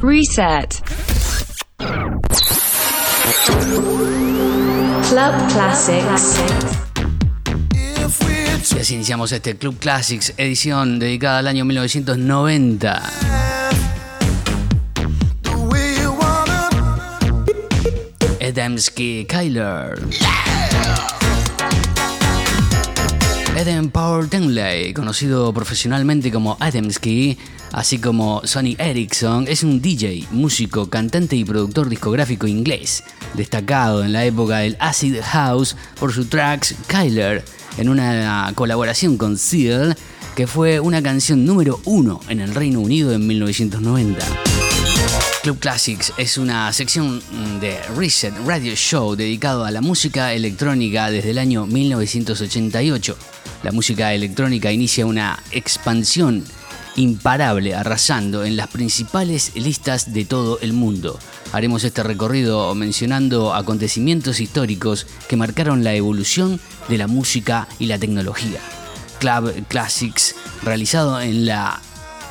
Reset. Club Classics. Y así iniciamos este Club Classics, edición dedicada al año 1990. Adamski Kyler. Adam Power Tenley, conocido profesionalmente como Adamski, así como Sonny Erickson, es un DJ, músico, cantante y productor discográfico inglés, destacado en la época del Acid House por sus tracks Kyler, en una colaboración con Seal, que fue una canción número uno en el Reino Unido en 1990. Club Classics es una sección de Reset Radio Show dedicado a la música electrónica desde el año 1988. La música electrónica inicia una expansión imparable, arrasando en las principales listas de todo el mundo. Haremos este recorrido mencionando acontecimientos históricos que marcaron la evolución de la música y la tecnología. Club Classics, realizado en la,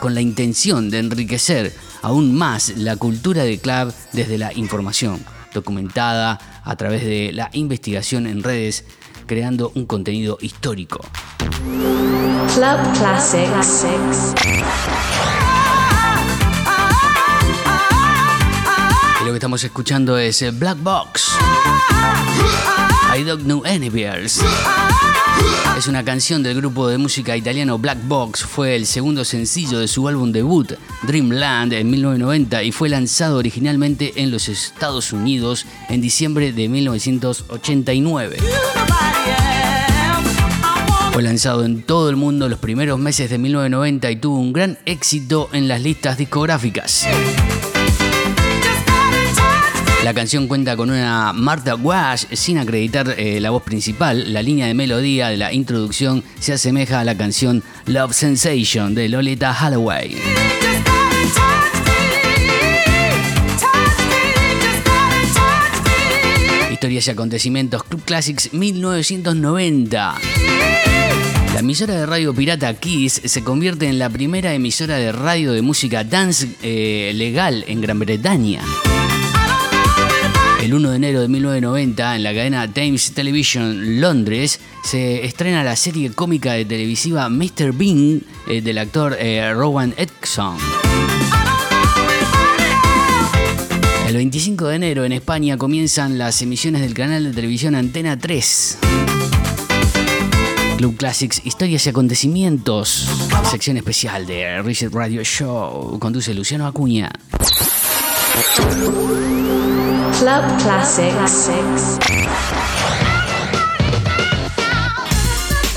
con la intención de enriquecer aún más la cultura de club desde la información, documentada a través de la investigación en redes, creando un contenido histórico. Club Classics. Y lo que estamos escuchando es Black Box. I don't know any bears. Es una canción del grupo de música italiano Black Box, fue el segundo sencillo de su álbum debut, Dreamland, en 1990 y fue lanzado originalmente en los Estados Unidos en diciembre de 1989. Fue lanzado en todo el mundo los primeros meses de 1990 y tuvo un gran éxito en las listas discográficas. La canción cuenta con una Martha Wash sin acreditar eh, la voz principal. La línea de melodía de la introducción se asemeja a la canción Love Sensation de Lolita Holloway. Historias y acontecimientos Club Classics 1990. La emisora de radio pirata Kiss se convierte en la primera emisora de radio de música dance eh, legal en Gran Bretaña. El 1 de enero de 1990, en la cadena Times Television Londres, se estrena la serie cómica de televisiva Mr. Bean eh, del actor eh, Rowan Atkinson. El 25 de enero en España comienzan las emisiones del canal de televisión Antena 3. Club Classics, historias y acontecimientos. Sección especial de Reset Radio Show. Conduce Luciano Acuña. Club Classics.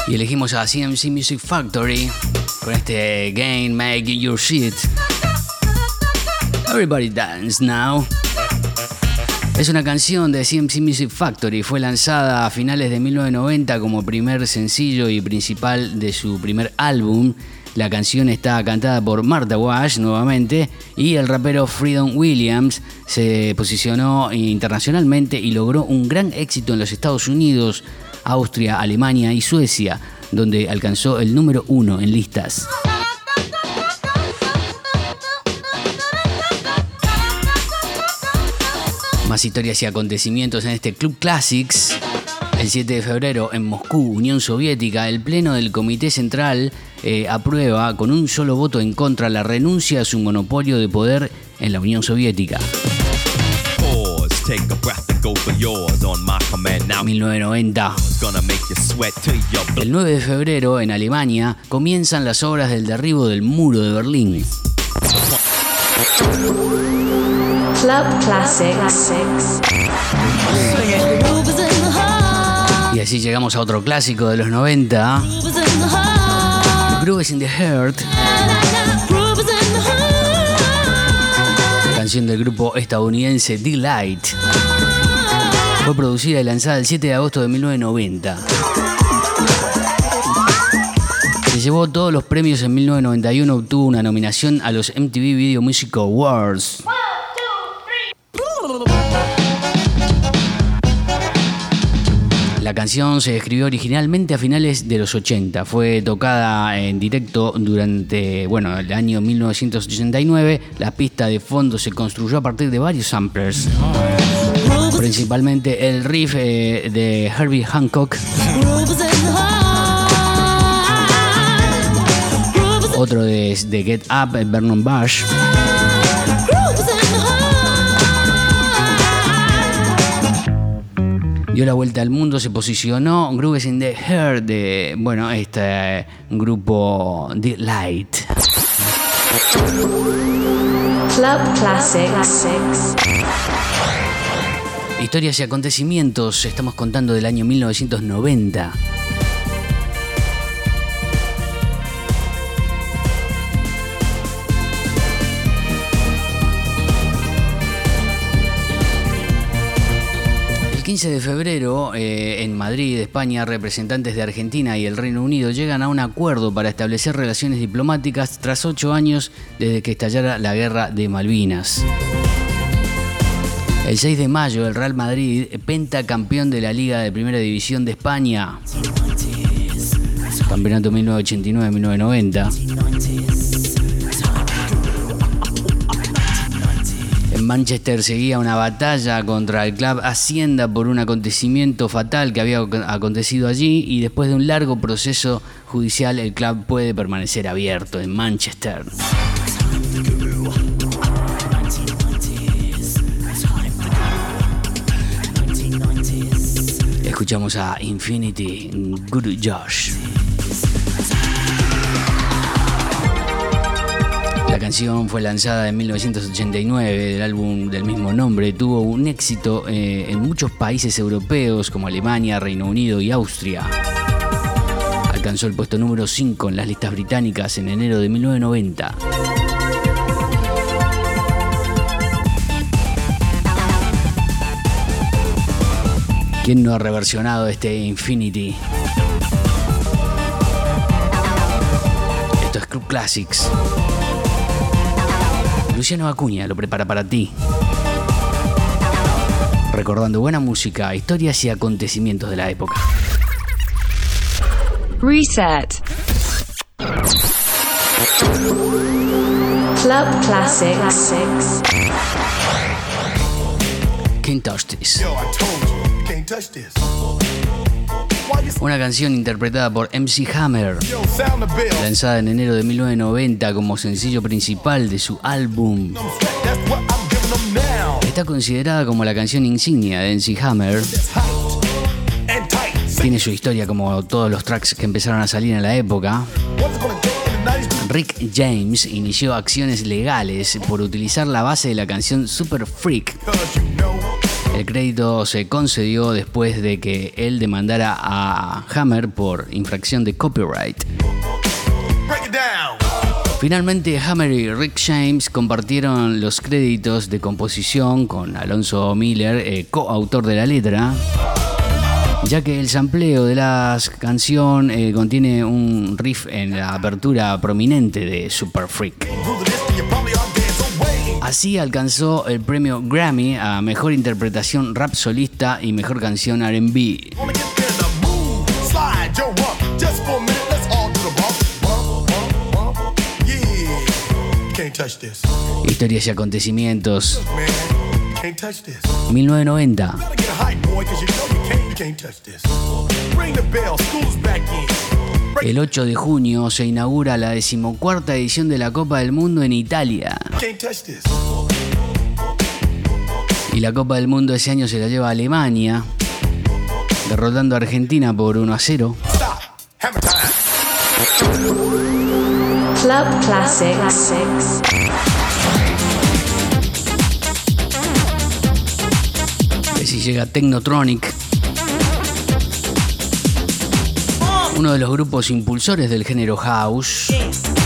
Y elegimos a CMC Music Factory con este Game Make Your Shit. Everybody Dance Now. Es una canción de CMC Music Factory. Fue lanzada a finales de 1990 como primer sencillo y principal de su primer álbum. La canción está cantada por Martha Wash nuevamente y el rapero Freedom Williams se posicionó internacionalmente y logró un gran éxito en los Estados Unidos, Austria, Alemania y Suecia, donde alcanzó el número uno en listas. Más historias y acontecimientos en este Club Classics. El 7 de febrero en Moscú, Unión Soviética, el Pleno del Comité Central eh, aprueba con un solo voto en contra la renuncia a su monopolio de poder en la Unión Soviética. 1990. El 9 de febrero en Alemania comienzan las obras del derribo del muro de Berlín. Club Classics. Y así llegamos a otro clásico de los 90. Grooves in the Heart. Canción del grupo estadounidense Delight. Fue producida y lanzada el 7 de agosto de 1990. Se llevó todos los premios en 1991, obtuvo una nominación a los MTV Video Music Awards. La canción se escribió originalmente a finales de los 80. Fue tocada en directo durante, bueno, el año 1989. La pista de fondo se construyó a partir de varios samplers. Principalmente el riff eh, de Herbie Hancock. Otro de, de Get Up, Vernon Bush. Dio la vuelta al mundo, se posicionó Grooves in the Hair de, bueno, este grupo The Light. Club Classics. Historias y acontecimientos, estamos contando del año 1990. 15 de febrero, eh, en Madrid, España, representantes de Argentina y el Reino Unido llegan a un acuerdo para establecer relaciones diplomáticas tras ocho años desde que estallara la guerra de Malvinas. El 6 de mayo, el Real Madrid, pentacampeón de la Liga de Primera División de España, campeonato 1989-1990. Manchester seguía una batalla contra el club Hacienda por un acontecimiento fatal que había acontecido allí y después de un largo proceso judicial el club puede permanecer abierto en Manchester. Escuchamos a Infinity Good Josh. La canción fue lanzada en 1989 del álbum del mismo nombre. Tuvo un éxito eh, en muchos países europeos como Alemania, Reino Unido y Austria. Alcanzó el puesto número 5 en las listas británicas en enero de 1990. ¿Quién no ha reversionado este Infinity? Esto es Club Classics. Luciano Acuña lo prepara para ti. Recordando buena música, historias y acontecimientos de la época. Reset. Club Classics. Can't touch this. Yo, I told you, you can't touch this. Una canción interpretada por MC Hammer, lanzada en enero de 1990 como sencillo principal de su álbum. Está considerada como la canción insignia de MC Hammer. Tiene su historia como todos los tracks que empezaron a salir en la época. What's it gonna take in the 90s? Rick James inició acciones legales por utilizar la base de la canción Super Freak. El crédito se concedió después de que él demandara a Hammer por infracción de copyright. Finalmente, Hammer y Rick James compartieron los créditos de composición con Alonso Miller, eh, coautor de la letra, ya que el sampleo de la canción eh, contiene un riff en la apertura prominente de Super Freak. Así alcanzó el premio Grammy a Mejor Interpretación Rap Solista y Mejor Canción RB. Historias y acontecimientos. Man, can't touch this. 1990. Gotta get a hype, boy, cause you know you can't, you can't touch this. Ring the bell, school's back in. Break El 8 de junio se inaugura la decimocuarta edición de la Copa del Mundo en Italia. Y la Copa del Mundo ese año se la lleva Alemania, derrotando a Argentina por 1 a 0. Stop. Hammer time. Club Classics. Así llega Technotronic, uno de los grupos impulsores del género house.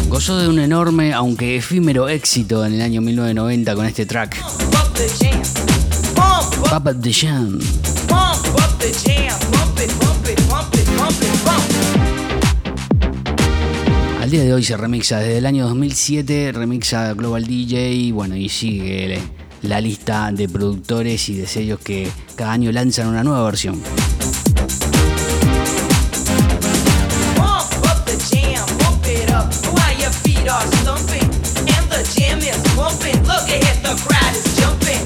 Gozó de un enorme, aunque efímero éxito en el año 1990 con este track, Bump Up the Jam. bump, bump the jam. Bump it, bump it, bump it, bump it, bump. Al día de hoy se remixa, desde el año 2007 remixa Global DJ y bueno, y sigue la lista de productores y de sellos que cada año lanzan una nueva versión.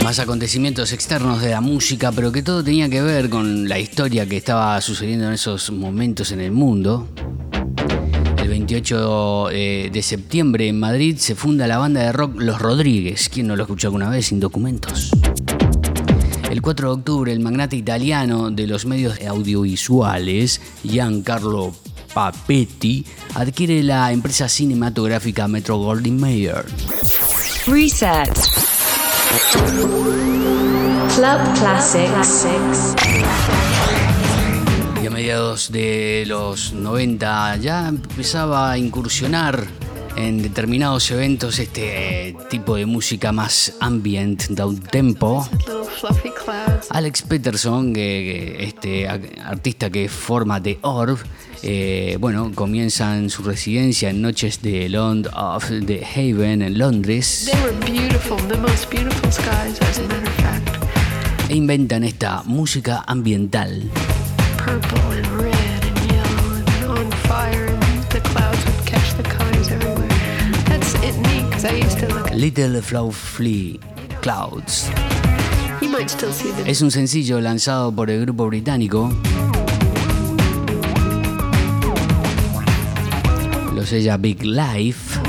Más acontecimientos externos de la música, pero que todo tenía que ver con la historia que estaba sucediendo en esos momentos en el mundo. El 28 eh, de septiembre en Madrid se funda la banda de rock Los Rodríguez. ¿Quién no lo escuchó alguna vez sin documentos? El 4 de octubre, el magnate italiano de los medios audiovisuales, Giancarlo Papetti, adquiere la empresa cinematográfica Metro Goldwyn Mayer. Reset. Club Classics. Y a mediados de los 90 ya empezaba a incursionar en determinados eventos este tipo de música más ambient, down tempo. Alex Peterson, este artista que forma The Orb, eh, bueno, comienzan su residencia en noches de Lond of the Haven en Londres They were beautiful, the most beautiful skies, as a matter of fact. e inventan esta música ambiental. Clouds Little Clouds. Still see the Es un sencillo lanzado por el grupo británico. Lo sella Big Life.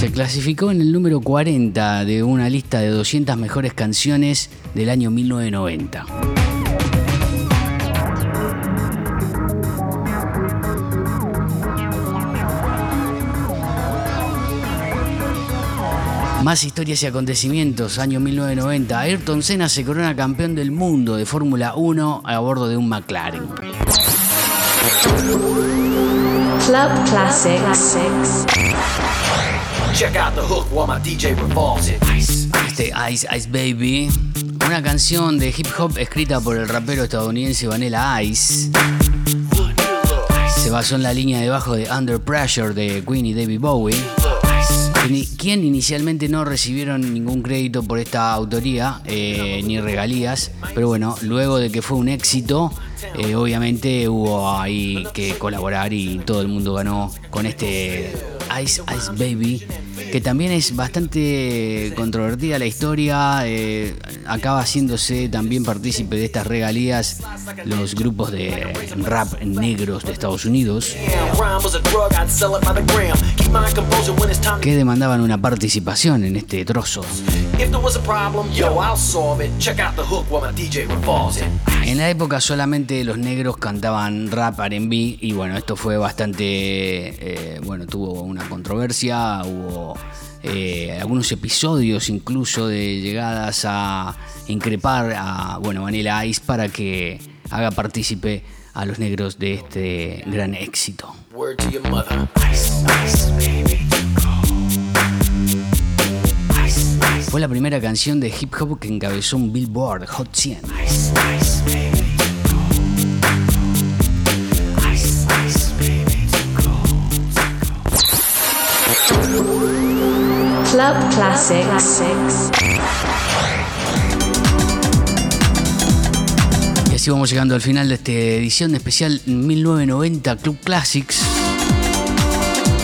Se clasificó en el número 40 de una lista de 200 mejores canciones del año 1990. Más historias y acontecimientos. Año 1990. Ayrton Senna se corona campeón del mundo de Fórmula 1 a bordo de un McLaren. Club Classics. Check out the hook while my DJ revolves it. Ice, Este Ice Ice Baby. Una canción de hip hop escrita por el rapero estadounidense Vanilla Ice. Se basó en la línea de bajo de Under Pressure de Queen y David Bowie. Quien- Quien inicialmente no recibieron ningún crédito por esta autoría eh, ni regalías, pero bueno, luego de que fue un éxito, eh, obviamente hubo ahí que colaborar y todo el mundo ganó con este Ice Ice Baby, que también es bastante controvertida la historia, eh, acaba haciéndose también partícipe de estas regalías los grupos de rap negros de Estados Unidos. Que demandaban una participación en este trozo. En la época solamente los negros cantaban rap, R&B y bueno, esto fue bastante, eh, bueno, tuvo una controversia, hubo eh, algunos episodios incluso de llegadas a increpar a, bueno, Vanilla Ice para que haga partícipe a los negros de este gran éxito. Fue la primera canción de hip hop que encabezó un Billboard Hot 100. Club Classics. Y así vamos llegando al final de esta edición especial 1990 Club Classics.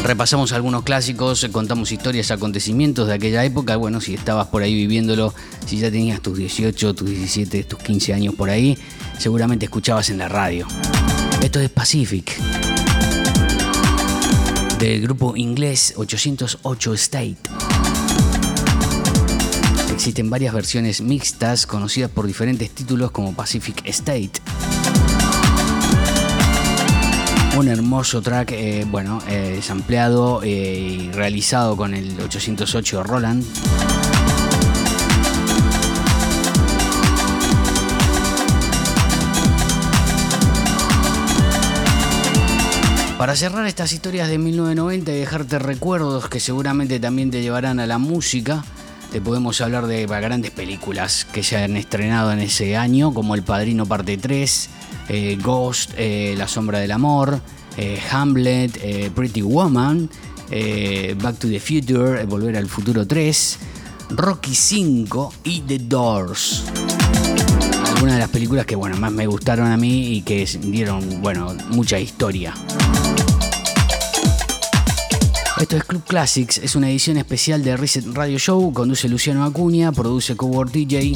Repasamos algunos clásicos, contamos historias, acontecimientos de aquella época. Bueno, si estabas por ahí viviéndolo, si ya tenías tus 18, tus 17, tus 15 años por ahí, seguramente escuchabas en la radio. Esto es Pacific. Del grupo inglés 808 State. Existen varias versiones mixtas conocidas por diferentes títulos como Pacific State. Un hermoso track, eh, bueno, eh, sampleado eh, y realizado con el 808 Roland. Para cerrar estas historias de 1990 y dejarte recuerdos que seguramente también te llevarán a la música, te podemos hablar de grandes películas que se han estrenado en ese año, como El Padrino Parte 3, eh, Ghost, eh, La Sombra del Amor, eh, Hamlet, Pretty Woman, Back to the Future, Volver al Futuro 3, Rocky 5 y The Doors. Algunas de las películas que bueno más me gustaron a mí y que dieron bueno mucha historia Esto es Club Classics, es una edición especial de Reset Radio Show, conduce Luciano Acuña, produce Cowork DJ.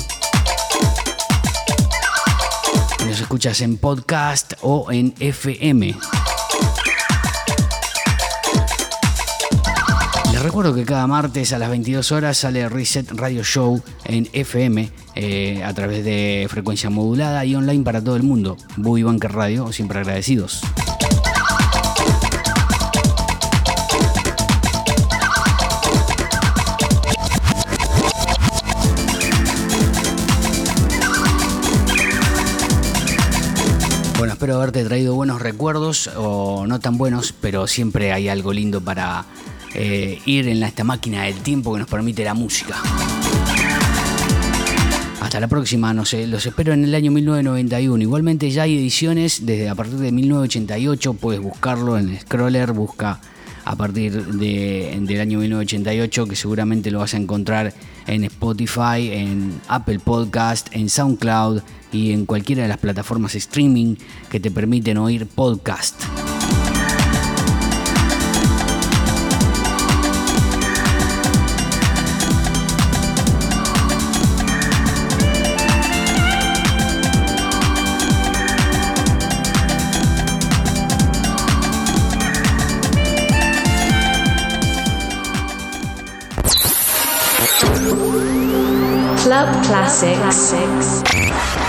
Nos escuchas en podcast o en FM. Les recuerdo que cada martes a las 22 horas sale Reset Radio Show en FM eh, a través de frecuencia modulada y online para todo el mundo. Bui Banker Radio, siempre agradecidos. Bueno, espero haberte traído buenos recuerdos o no tan buenos, pero siempre hay algo lindo para eh, ir en esta máquina del tiempo que nos permite la música. Hasta la próxima, no sé, los espero en el año 1991. Igualmente ya hay ediciones desde a partir de 1988, puedes buscarlo en el scroller, busca a partir de, del año 1988, que seguramente lo vas a encontrar en Spotify, en Apple Podcast, en SoundCloud y en cualquiera de las plataformas streaming que te permiten oír podcast. Club Classics.